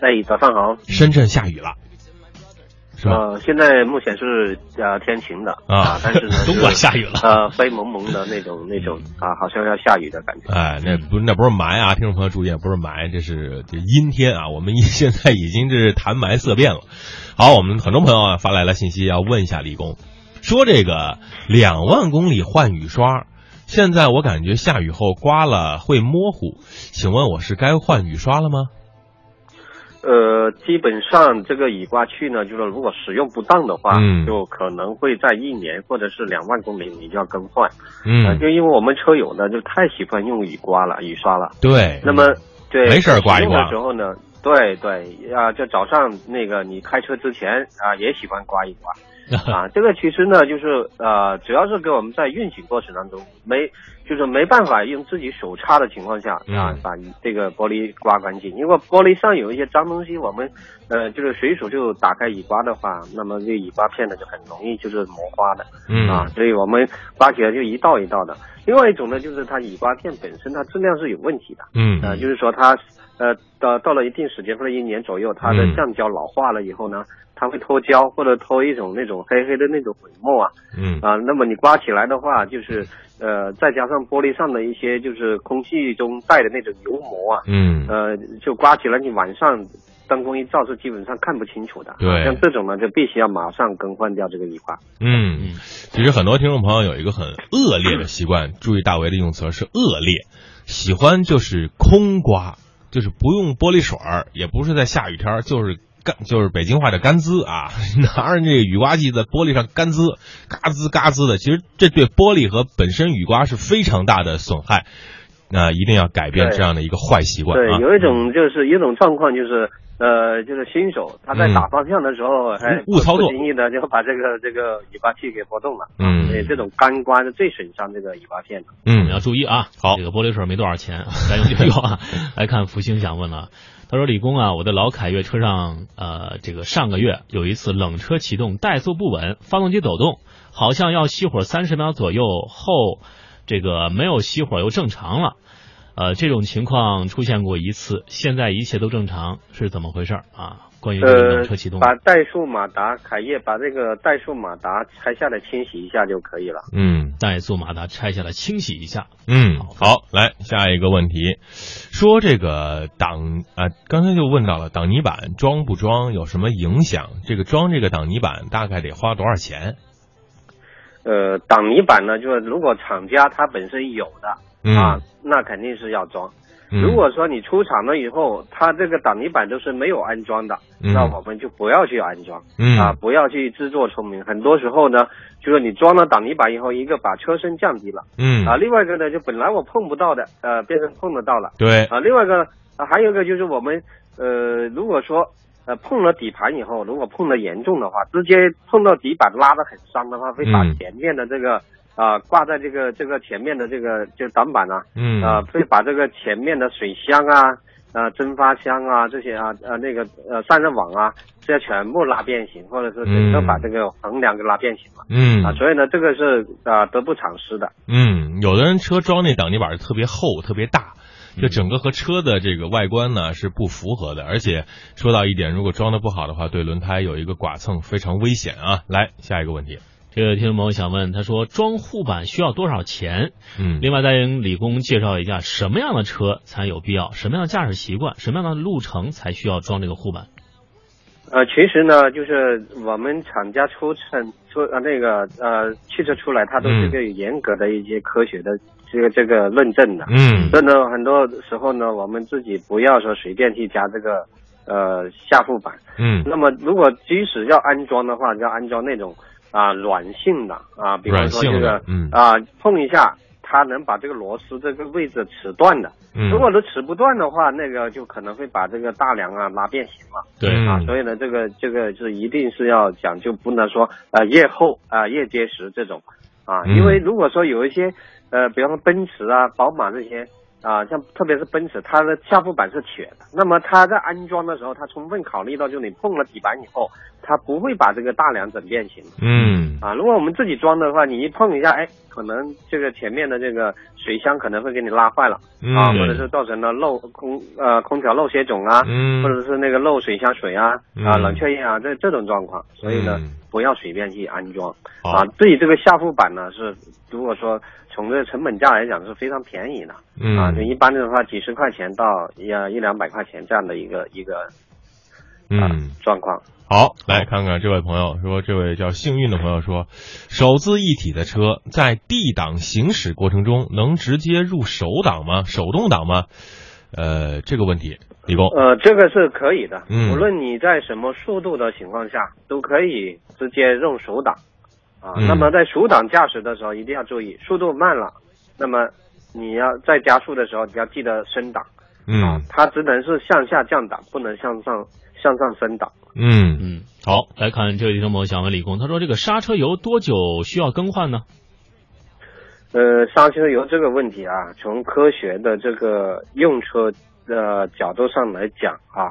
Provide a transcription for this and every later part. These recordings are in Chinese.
哎，早上好。深圳下雨了，是吧？呃，现在目前是呃天晴的啊但是呢，东莞下雨了呃，灰蒙蒙的那种那种啊，好像要下雨的感觉。哎，那不那不是霾啊，听众朋友注意，不是霾，这是这阴天啊。我们 现在已经这是谈霾色变了。好，我们很多朋友啊发来了信息，要问一下李工，说这个两万公里换雨刷，现在我感觉下雨后刮了会模糊，请问我是该换雨刷了吗？呃，基本上这个雨刮器呢，就是如果使用不当的话，嗯就可能会在一年或者是两万公里你就要更换。呃，嗯，就因为我们车友呢，就太喜欢用雨刮了，雨刷了。对，那么对，没事儿刮一刮使用的时候呢，对对啊，就早上那个你开车之前啊，也喜欢刮一刮。啊，这个其实呢，就是呃，主要是给我们在运行过程当中没，就是没办法用自己手擦的情况下啊嗯，把这个玻璃刮干净。因为玻璃上有一些脏东西，我们呃就是随手就打开雨刮的话，那么这个雨刮片呢就很容易就是磨花的。嗯。啊，所以我们刮起来就一道一道的。另外一种呢，就是它雨刮片本身它质量是有问题的，嗯。呃，就是说它呃到到了一定时间或者一年左右，它的嗯。橡胶老化了以后呢，它会脱胶或者脱一种那种黑黑的那种粉末啊。嗯。啊，那么你刮起来的话，就是呃再加上玻璃上的一些就是空气中带的那种油膜啊，嗯。呃就刮起来你晚上。灯光一照是基本上看不清楚的，对。像这种呢就必须要马上更换掉这个雨刮。嗯，其实很多听众朋友有一个很恶劣的习惯，注意大为的用词是恶劣，喜欢就是空刮，就是不用玻璃水儿，也不是在下雨天，就是干，就是北京话的干滋啊，拿着这个雨刮器在玻璃上干滋，嘎滋嘎滋的，其实这对玻璃和本身雨刮是非常大的损害，那、一定要改变这样的一个坏习惯对，啊。有一种就是有一种状况就是，呃，就是新手他在打方向的时候，还误操作不经意的就把这个这个雨刮器给拨动了。嗯所以这种干刮是最损伤这个雨刮片的。嗯要注意啊！好这个玻璃水没多少钱，咱用就用啊。来看福星想问了，他说：“李工啊，我的老凯越车上，呃，这个上个月有一次冷车启动，怠速不稳，发动机抖动，好像要熄火三十秒左右后，这个没有熄火又正常了。呃，这种情况出现过一次，现在一切都正常，是怎么回事啊？关于车启动，，把怠速马达凯业把这个怠速马达拆下来清洗一下就可以了。嗯怠速马达拆下来清洗一下。嗯，好，来下一个问题，说这个挡啊、刚才就问到了挡泥板装不装有什么影响？这个装这个挡泥板大概得花多少钱？呃，挡泥板呢，就是如果厂家它本身有的、嗯啊，那肯定是要装。嗯如果说你出厂了以后，它这个挡泥板都是没有安装的，嗯那我们就不要去安装。嗯啊，不要去自作聪明。很多时候呢，就是你装了挡泥板以后，一个把车身降低了，嗯啊，另外一个呢，就本来我碰不到的，呃，变成碰得到了，对啊，另外一个、啊、还有一个就是我们，呃，如果说呃碰了底盘以后，如果碰得严重的话，直接碰到底板拉得很伤的话，会把嗯前面的这个啊、挂在这个这个前面的这个就挡板啊，嗯啊，会把这个前面的水箱啊、呃蒸发箱啊这些啊呃那个呃散热网啊，这些全部拉变形，或者是整个嗯把这个横梁给拉变形了、嗯啊，所以呢，这个是啊、得不偿失的。嗯，有的人车装那挡泥板特别厚特别大。这整个和车的这个外观呢是不符合的，而且说到一点，如果装的不好的话，对轮胎有一个剐蹭，非常危险啊！来下一个问题，这个听众朋友想问，他说装护板需要多少钱？嗯另外，再跟李工介绍一下什么样的车才有必要，什么样的驾驶习惯，什么样的路程才需要装这个护板。呃，其实呢，就是我们厂家出产出呃那个呃汽车出来，它都是嗯个有严格的一些科学的这个这个论证的。嗯所以呢，很多时候呢，我们自己不要说随便去加这个呃下护板。嗯那么如果即使要安装的话，要安装那种啊、软性的啊，比方说这个嗯啊、碰一下，它能把这个螺丝这个位置齿断的。嗯如果都齿不断的话，那个就可能会把这个大梁啊拉变形了。对嗯啊，所以呢，这个这个是一定是要讲究，不能说呃越厚啊、越结实这种啊，嗯因为如果说有一些呃，比方说奔驰啊、宝马这些啊，像特别是奔驰，它的下副板是铁的，那么它在安装的时候，它充分考虑到，就你碰了底板以后，它不会把这个大梁整变形。嗯啊，如果我们自己装的话，你一碰一下，哎，可能这个前面的这个水箱可能会给你拉坏了啊，嗯或者是造成了漏空呃空调漏血肿啊，嗯或者是那个漏水箱水啊啊嗯冷却液啊这这种状况，所以呢嗯不要随便去安装啊。对于这个下副板呢是，如果说从这个成本价来讲是非常便宜的嗯啊，就一般的话几十块钱到一一两百块钱这样的一个一个啊嗯。状况。好，来看看这位朋友说，这位叫幸运的朋友说，手自一体的车在 D 档行驶过程中能直接入手挡吗？手动挡吗？呃，这个问题，李工，呃，这个是可以的，嗯无论你在什么速度的情况下，都可以直接用手挡啊。嗯那么在手挡驾驶的时候，一定要注意，速度慢了，那么你要在加速的时候，你要记得升档啊嗯，它只能是向下降档，不能向上向上升档。嗯，嗯，好，来看这位听众朋友想问李工，他说这个刹车油多久需要更换呢？呃，刹车油这个问题啊，从科学的这个用车的角度上来讲啊，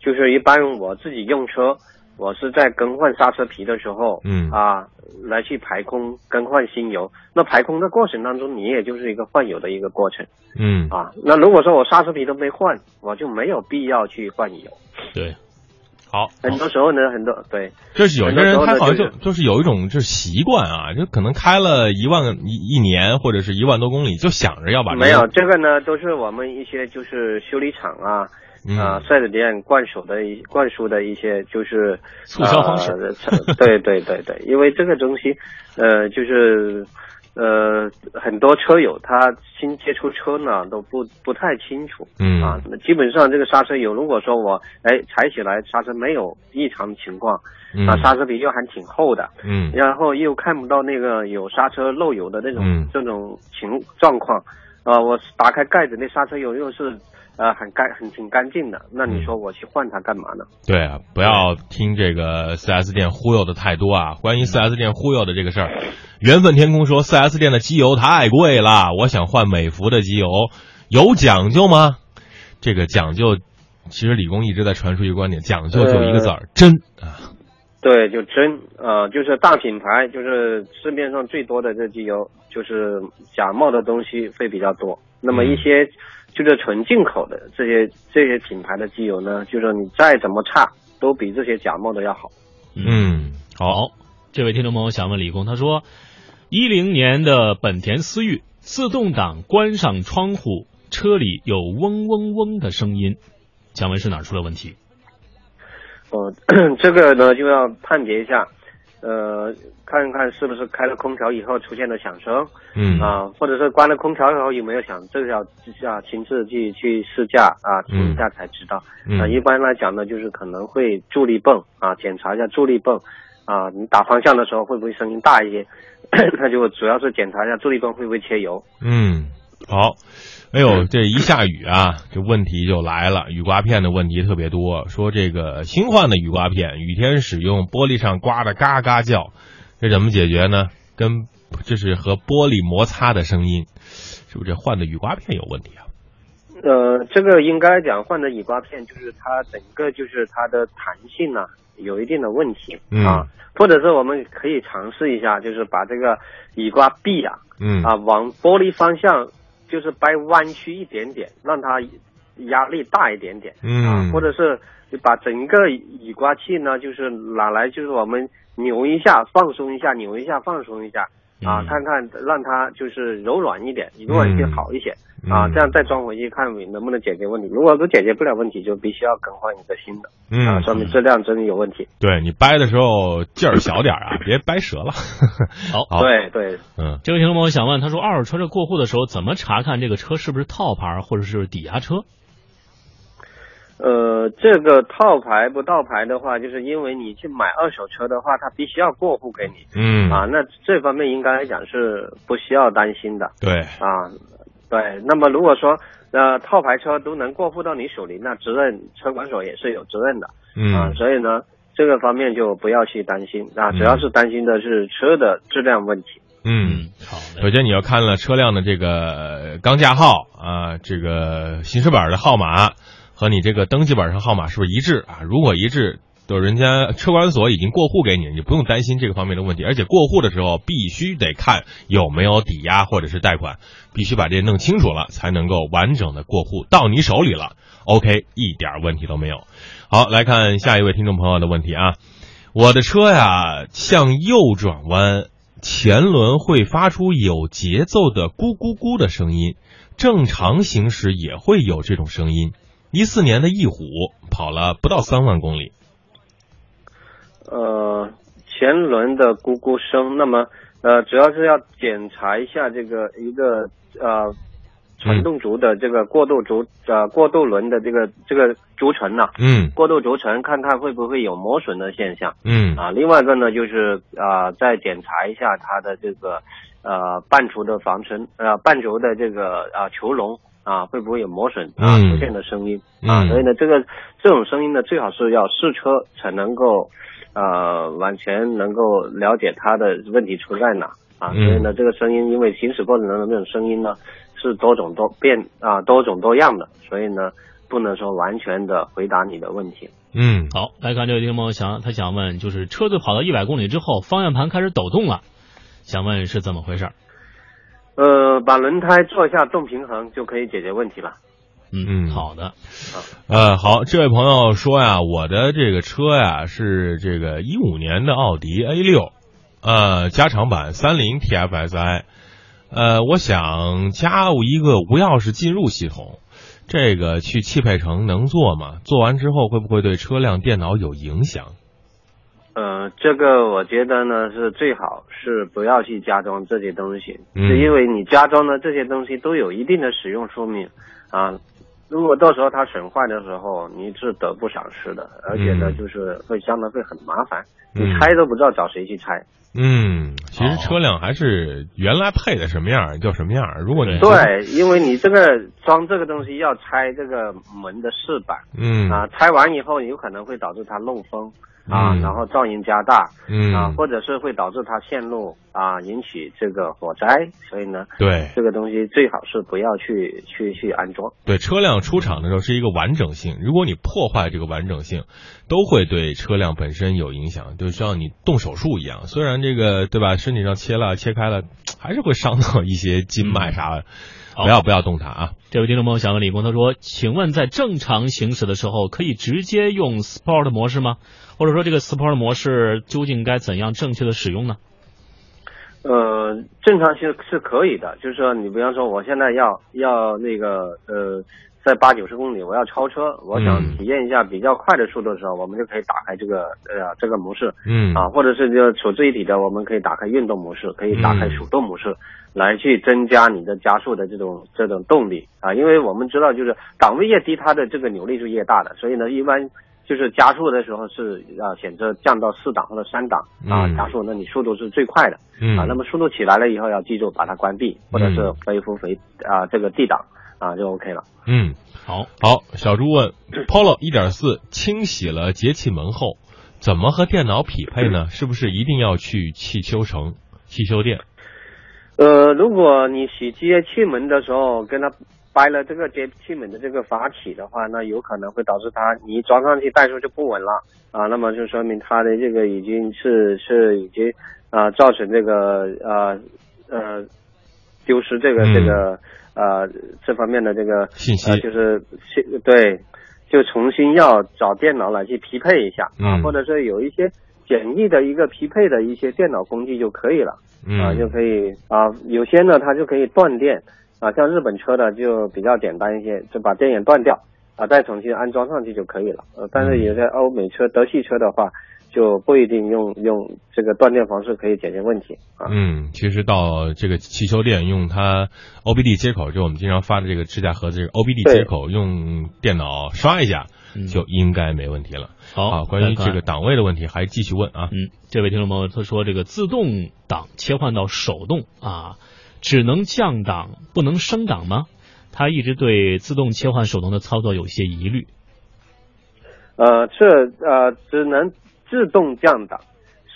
就是一般我自己用车，我是在更换刹车皮的时候，嗯啊，来去排空更换新油。那排空的过程当中，你也就是一个换油的一个过程嗯，啊。那如果说我刹车皮都没换，我就没有必要去换油。对，好，很多时候呢，很多对，就是有些人他好像就就是就是有一种就是习惯啊，就可能开了一万一一年或者是一万多公里，就想着要把这个没有这个呢，都是我们一些就是修理厂啊。嗯。啊，四 S 店灌输的一灌输的一些就是促销方式。呃 对对对对，因为这个东西，呃，就是呃，很多车友他新接触车呢都不不太清楚。嗯。啊。那基本上这个刹车油，如果说我哎踩起来刹车没有异常情况。嗯。啊，刹车皮又还挺厚的，嗯。然后又看不到那个有刹车漏油的那种、嗯。这种情状况，啊，我打开盖子，那刹车油又是呃很干很挺干净的，那你说我去换它干嘛呢？对啊，不要听这个 4S 店忽悠的太多啊。关于 4S 店忽悠的这个事儿，缘分天空说 4S 店的机油太贵了，我想换美孚的机油，有讲究吗？这个讲究，其实李工一直在传输一个观点，讲究就一个字儿，真啊。对，就真呃，就是大品牌，就是市面上最多的这机油，就是假冒的东西会比较多。那么一些就是纯进口的这些这些品牌的机油呢，就是你再怎么差，都比这些假冒的要好。嗯，好，好，这位听众朋友想问李工，他说，一零年的本田思域自动挡关上窗户，车里有嗡嗡嗡的声音，想问是哪儿出了问题？哦，这个呢就要判别一下，呃，看看是不是开了空调以后出现的响声嗯啊，或者是关了空调以后有没有响，这个要要亲自去去试驾啊，听一下才知道。嗯啊，一般来讲呢，就是可能会助力泵啊，检查一下助力泵啊，你打方向的时候会不会声音大一些？那就主要是检查一下助力泵会不会缺油。嗯，好。哎呦，这一下雨啊，这问题就来了，雨刮片的问题特别多。说这个新换的雨刮片，雨天使用，玻璃上刮的嘎嘎叫，这怎么解决呢？跟这是和玻璃摩擦的声音，是不是这换的雨刮片有问题啊？呃，这个应该讲换的雨刮片，就是它整个就是它的弹性呢、有一定的问题、嗯啊，或者是我们可以尝试一下，就是把这个雨刮臂啊嗯啊往玻璃方向就是掰弯曲一点点，让它压力大一点点啊，嗯，或者是把整个雨刮器呢，就是拿来就是我们扭一下，放松一下，扭一下，放松一下啊，嗯看看让它就是柔软一点，柔软性好一些。啊，嗯这样再装回去看能不能解决问题。如果都解决不了问题，就必须要更换一个新的嗯啊，嗯，说明质量真的有问题。对你掰的时候劲儿小点啊，别掰折了。好好，对对，哦嗯这位听众朋友想问，他说二手车这过户的时候怎么查看这个车是不是套牌或者是抵押车？呃，这个套牌不套牌的话，就是因为你去买二手车的话，它必须要过户给你嗯啊，那这方面应该来讲是不需要担心的对，啊。对，那么如果说呃套牌车都能过户到你手里，那责任车管所也是有责任的。啊，嗯所以呢，这个方面就不要去担心啊，嗯主要是担心的是车的质量问题嗯，好。首先你要看了车辆的这个钢架号啊，这个行驶本的号码和你这个登记本上号码是不是一致啊？如果一致，就是人家车管所已经过户给你，你不用担心这个方面的问题。而且过户的时候必须得看有没有抵押或者是贷款，必须把这弄清楚了，才能够完整的过户到你手里了。OK，一点问题都没有。好，来看下一位听众朋友的问题啊，我的车呀向右转弯。前轮会发出有节奏的咕咕咕的声音，正常行驶也会有这种声音。一四年的翼虎跑了不到三万公里。呃，前轮的咕咕声，那么呃，主要是要检查一下这个一个呃。传动轴的这个过渡轴呃过渡轮的这个这个轴承呐，嗯，过渡轴承看看会不会有磨损的现象，嗯。啊，另外一个呢就是啊再检查一下它的这个呃半轴的防尘呃半轴的这个啊球笼啊会不会有磨损啊出现的声音。啊，所以呢这个这种声音呢最好是要试车才能够呃完全能够了解它的问题出在哪啊，所以呢这个声音因为行驶过程中的这种声音呢。是多种多变啊，多种多样的，所以呢，不能说完全的回答你的问题。嗯，好，来看这位听众想，他想问，就是车子跑到一百公里之后，方向盘开始抖动了，想问是怎么回事？呃，把轮胎做一下动平衡就可以解决问题了。嗯嗯，好的。呃，好，这位朋友说呀，我的这个车呀是这个一五年的奥迪 A 六，呃，加长版三菱 TFSI。呃，我想加一个无钥匙进入系统，这个去汽配城能做吗？做完之后会不会对车辆电脑有影响？呃，这个我觉得呢是最好是不要去加装这些东西，是因为你加装的这些东西都有一定的使用说明啊。如果到时候它损坏的时候，你是得不偿失的，而且呢就是会相当会很麻烦，你拆都不知道找谁去拆。嗯，其实车辆还是原来配的什么样就什么样。如果你对，因为你这个装这个东西要拆这个门的饰板，嗯啊，拆完以后有可能会导致它漏风。啊，然后噪音加大，嗯。啊，或者是会导致它线路啊引起这个火灾，所以呢，对。这个东西最好是不要去去去安装。对，车辆出厂的时候是一个完整性，如果你破坏这个完整性，都会对车辆本身有影响，就像你动手术一样，虽然这个对吧，身体上切了切开了，还是会伤到一些筋脉啥的。不要不要动它啊！这位听众朋友想问李工，他说：“请问在正常行驶的时候，可以直接用 Sport 模式吗？或者说这个 Sport 模式究竟该怎样正确的使用呢？”呃，正常是是可以的，就是说你比方说我现在要要那个呃。在八九十公里，我要超车，我想体验一下比较快的速度的时候，我们就可以打开这个呃这个模式，嗯。啊，或者是就处置一体的，我们可以打开运动模式，可以打开手动模式，来去增加你的加速的这种这种动力。啊，因为我们知道就是档位越低，它的这个扭力是越大的，所以呢，一般就是加速的时候是要选择降到四档或者三档啊加速，那你速度是最快的，啊，那么速度起来了以后要记住把它关闭，或者是恢复回啊这个 D 档。啊，就 OK 了。嗯，好，好。小猪问，Polo 一点四清洗了节气门后，怎么和电脑匹配呢？是不是一定要去汽修城、汽修店？呃，如果你洗节气门的时候跟他掰了这个节气门的这个阀体的话，那有可能会导致它你装上去怠速就不稳了啊。那么就说明它的这个已经是是已经啊造成这个呃呃丢失这个这个。呃，这方面的这个信息就是对，就重新要找电脑来去匹配一下啊，或者是有一些简易的一个匹配的一些电脑工具就可以了啊，就可以啊，有些呢它就可以断电啊，像日本车的就比较简单一些，就把电源断掉啊，再重新安装上去就可以了。呃，但是有些欧美车、德系车的话。就不一定用用这个断电方式可以解决问题啊。嗯，其实到这个汽修店用它 OBD 接口，就我们经常发的这个支架盒子，这个 OBD 接口用电脑刷一下，就应该没问题了。好，关于这个档位的问题还继续问啊。嗯，这位听众朋友他说，这个自动挡切换到手动啊，只能降档不能升档吗？他一直对自动切换手动的操作有些疑虑。呃，这呃只能。自动降档，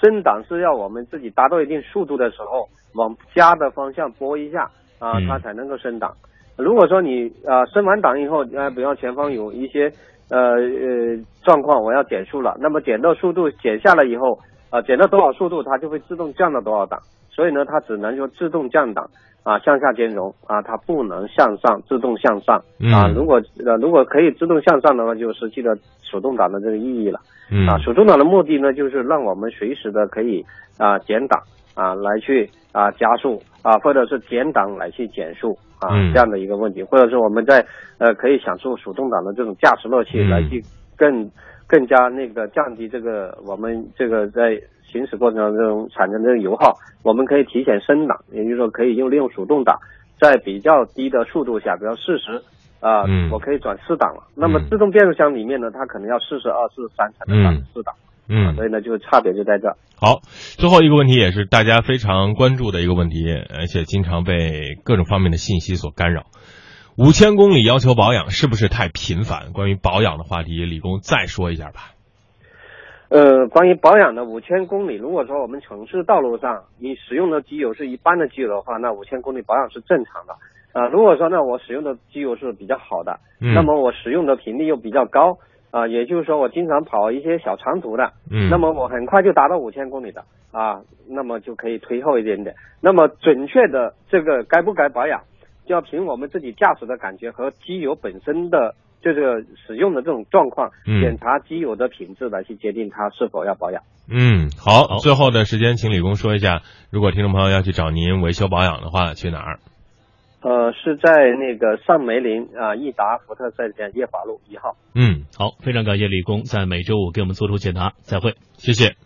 升档是要我们自己达到一定速度的时候，往加的方向拨一下啊，嗯它才能够升档。如果说你呃升完档以后，呃，比方前方有一些呃呃状况，我要减速了，那么减到速度减下来以后，啊、减到多少速度，它就会自动降到多少档，所以呢，它只能说自动降档啊，向下兼容啊，它不能向上自动向上啊。嗯如果呃如果可以自动向上的话，就失去了手动挡的这个意义了。嗯啊，手动挡的目的呢，就是让我们随时的可以啊减档啊来去啊加速啊，或者是减档来去减速啊、嗯这样的一个问题，或者是我们在呃可以享受手动挡的这种驾驶乐趣，嗯来去更更加那个降低这个我们这个在行驶过程中这种产生的油耗，我们可以提前升档，也就是说可以用利用手动挡，在比较低的速度下，比如四十。啊、嗯我可以转四档了。那么嗯自动变速箱里面呢，它可能要四十二、四十三才能转四档。嗯所以呢，就差别就在这儿。好，最后一个问题也是大家非常关注的一个问题，而且经常被各种方面的信息所干扰。五千公里要求保养是不是太频繁？关于保养的话题，李工再说一下吧。呃，关于保养的五千公里，如果说我们城市道路上你使用的机油是一般的机油的话，那五千公里保养是正常的。啊、如果说呢我使用的机油是比较好的，嗯那么我使用的频率又比较高，啊、也就是说我经常跑一些小长途的，嗯，那么我很快就达到五千公里的啊，那么就可以推后一点点。那么准确的这个该不该保养，就要凭我们自己驾驶的感觉和机油本身的这个使用的这种状况，嗯检查机油的品质来去决定它是否要保养。嗯，好，好最后的时间，请李工说一下，如果听众朋友要去找您维修保养的话，去哪儿？呃，是在那个上梅林啊，益达福特赛店夜华路一号。嗯，好，非常感谢李工在每周五给我们做出解答，再会。谢谢。